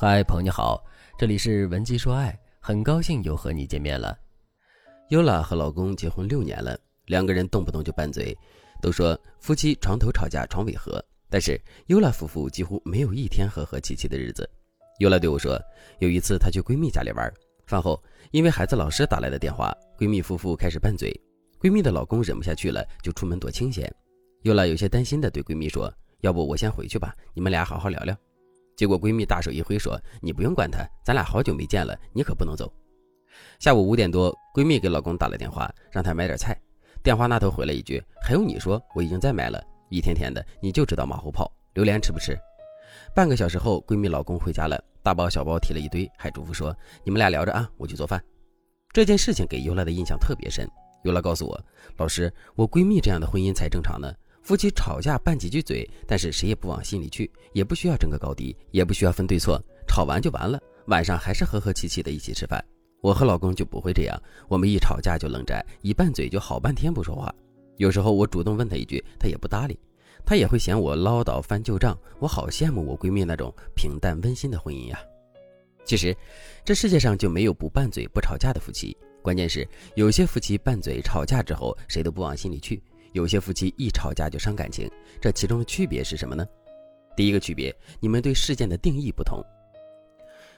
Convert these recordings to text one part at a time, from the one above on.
嗨，朋友你好，这里是文姬说爱，很高兴又和你见面了。优拉和老公结婚六年了，两个人动不动就拌嘴，都说夫妻床头吵架床尾和，但是优拉夫妇几乎没有一天和和气气的日子。优拉对我说，有一次她去闺蜜家里玩，饭后因为孩子老师打来的电话，闺蜜夫妇开始拌嘴，闺蜜的老公忍不下去了，就出门躲清闲。优拉有些担心的对闺蜜说：“要不我先回去吧，你们俩好好聊聊。”结果闺蜜大手一挥说：“你不用管他，咱俩好久没见了，你可不能走。”下午五点多，闺蜜给老公打了电话，让他买点菜。电话那头回了一句：“还用你说？我已经在买了。一天天的，你就知道马后炮。榴莲吃不吃？”半个小时后，闺蜜老公回家了，大包小包提了一堆，还嘱咐说：“你们俩聊着啊，我去做饭。”这件事情给尤拉的印象特别深。尤拉告诉我：“老师，我闺蜜这样的婚姻才正常呢。”夫妻吵架拌几句嘴，但是谁也不往心里去，也不需要争个高低，也不需要分对错，吵完就完了。晚上还是和和气气的一起吃饭。我和老公就不会这样，我们一吵架就冷战，一拌嘴就好半天不说话。有时候我主动问他一句，他也不搭理，他也会嫌我唠叨翻旧账。我好羡慕我闺蜜那种平淡温馨的婚姻呀。其实，这世界上就没有不拌嘴不吵架的夫妻，关键是有些夫妻拌嘴吵架之后，谁都不往心里去。有些夫妻一吵架就伤感情，这其中的区别是什么呢？第一个区别，你们对事件的定义不同。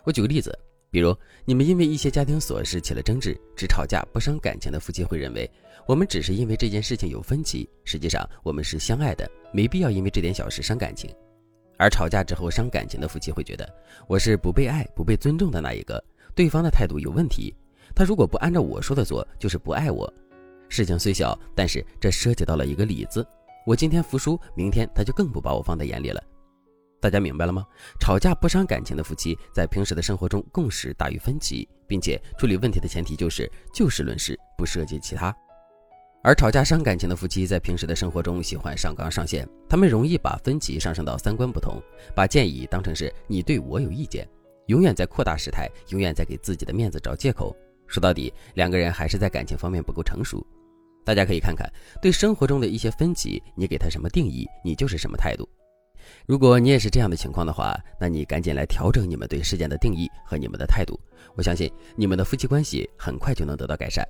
我举个例子，比如你们因为一些家庭琐事起了争执，只吵架不伤感情的夫妻会认为，我们只是因为这件事情有分歧，实际上我们是相爱的，没必要因为这点小事伤感情。而吵架之后伤感情的夫妻会觉得，我是不被爱、不被尊重的那一个，对方的态度有问题，他如果不按照我说的做，就是不爱我。事情虽小，但是这涉及到了一个理字。我今天服输，明天他就更不把我放在眼里了。大家明白了吗？吵架不伤感情的夫妻，在平时的生活中共识大于分歧，并且处理问题的前提就是就事论事，不涉及其他。而吵架伤感情的夫妻，在平时的生活中喜欢上纲上线，他们容易把分歧上升到三观不同，把建议当成是你对我有意见，永远在扩大事态，永远在给自己的面子找借口。说到底，两个人还是在感情方面不够成熟。大家可以看看，对生活中的一些分歧，你给他什么定义，你就是什么态度。如果你也是这样的情况的话，那你赶紧来调整你们对事件的定义和你们的态度。我相信你们的夫妻关系很快就能得到改善。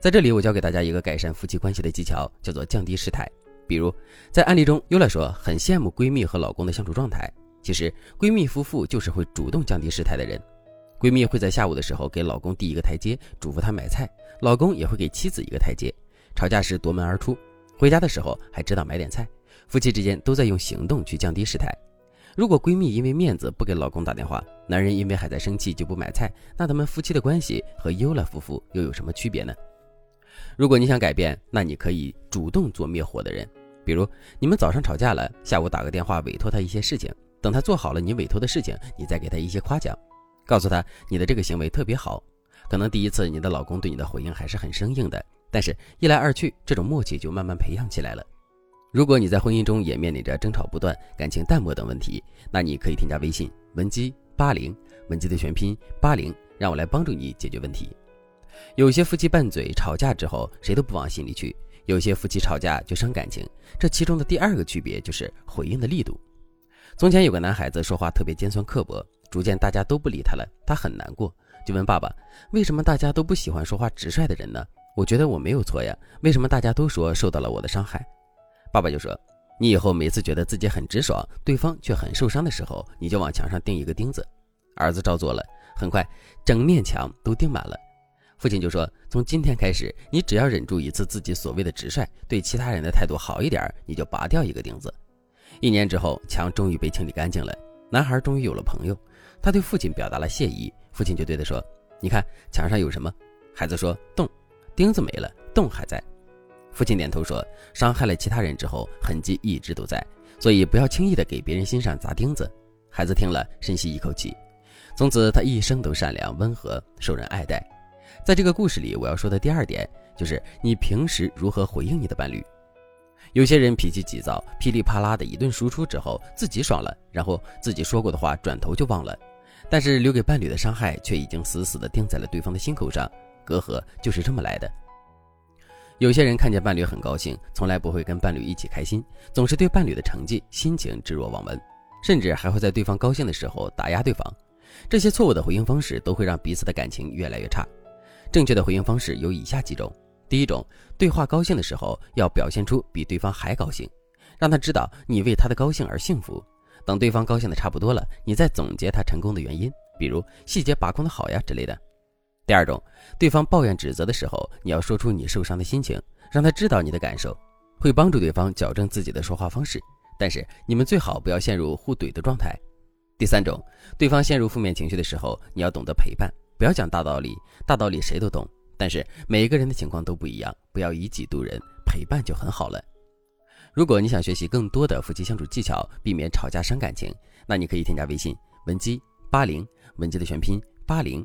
在这里，我教给大家一个改善夫妻关系的技巧，叫做降低事态。比如，在案例中，优来说很羡慕闺蜜和老公的相处状态。其实，闺蜜夫妇就是会主动降低事态的人。闺蜜会在下午的时候给老公递一个台阶，嘱咐他买菜；老公也会给妻子一个台阶，吵架时夺门而出，回家的时候还知道买点菜。夫妻之间都在用行动去降低事态。如果闺蜜因为面子不给老公打电话，男人因为还在生气就不买菜，那他们夫妻的关系和优乐夫妇又有什么区别呢？如果你想改变，那你可以主动做灭火的人。比如你们早上吵架了，下午打个电话委托他一些事情，等他做好了你委托的事情，你再给他一些夸奖。告诉他你的这个行为特别好，可能第一次你的老公对你的回应还是很生硬的，但是一来二去，这种默契就慢慢培养起来了。如果你在婚姻中也面临着争吵不断、感情淡漠等问题，那你可以添加微信文姬八零，文姬的全拼八零，让我来帮助你解决问题。有些夫妻拌嘴吵架之后，谁都不往心里去；有些夫妻吵架就伤感情，这其中的第二个区别就是回应的力度。从前有个男孩子说话特别尖酸刻薄。逐渐大家都不理他了，他很难过，就问爸爸：“为什么大家都不喜欢说话直率的人呢？我觉得我没有错呀，为什么大家都说受到了我的伤害？”爸爸就说：“你以后每次觉得自己很直爽，对方却很受伤的时候，你就往墙上钉一个钉子。”儿子照做了，很快整面墙都钉满了。父亲就说：“从今天开始，你只要忍住一次自己所谓的直率，对其他人的态度好一点，你就拔掉一个钉子。”一年之后，墙终于被清理干净了，男孩终于有了朋友。他对父亲表达了谢意，父亲就对他说：“你看墙上有什么？”孩子说：“洞，钉子没了，洞还在。”父亲点头说：“伤害了其他人之后，痕迹一直都在，所以不要轻易的给别人心上砸钉子。”孩子听了，深吸一口气，从此他一生都善良温和，受人爱戴。在这个故事里，我要说的第二点就是你平时如何回应你的伴侣。有些人脾气急躁，噼里啪啦的一顿输出之后，自己爽了，然后自己说过的话转头就忘了。但是留给伴侣的伤害却已经死死的钉在了对方的心口上，隔阂就是这么来的。有些人看见伴侣很高兴，从来不会跟伴侣一起开心，总是对伴侣的成绩、心情置若罔闻。甚至还会在对方高兴的时候打压对方。这些错误的回应方式都会让彼此的感情越来越差。正确的回应方式有以下几种：第一种，对话高兴的时候要表现出比对方还高兴，让他知道你为他的高兴而幸福。等对方高兴的差不多了，你再总结他成功的原因，比如细节把控的好呀之类的。第二种，对方抱怨指责的时候，你要说出你受伤的心情，让他知道你的感受，会帮助对方矫正自己的说话方式。但是你们最好不要陷入互怼的状态。第三种，对方陷入负面情绪的时候，你要懂得陪伴，不要讲大道理，大道理谁都懂，但是每一个人的情况都不一样，不要以己度人，陪伴就很好了。如果你想学习更多的夫妻相处技巧，避免吵架伤感情，那你可以添加微信文姬八零，文姬的全拼八零，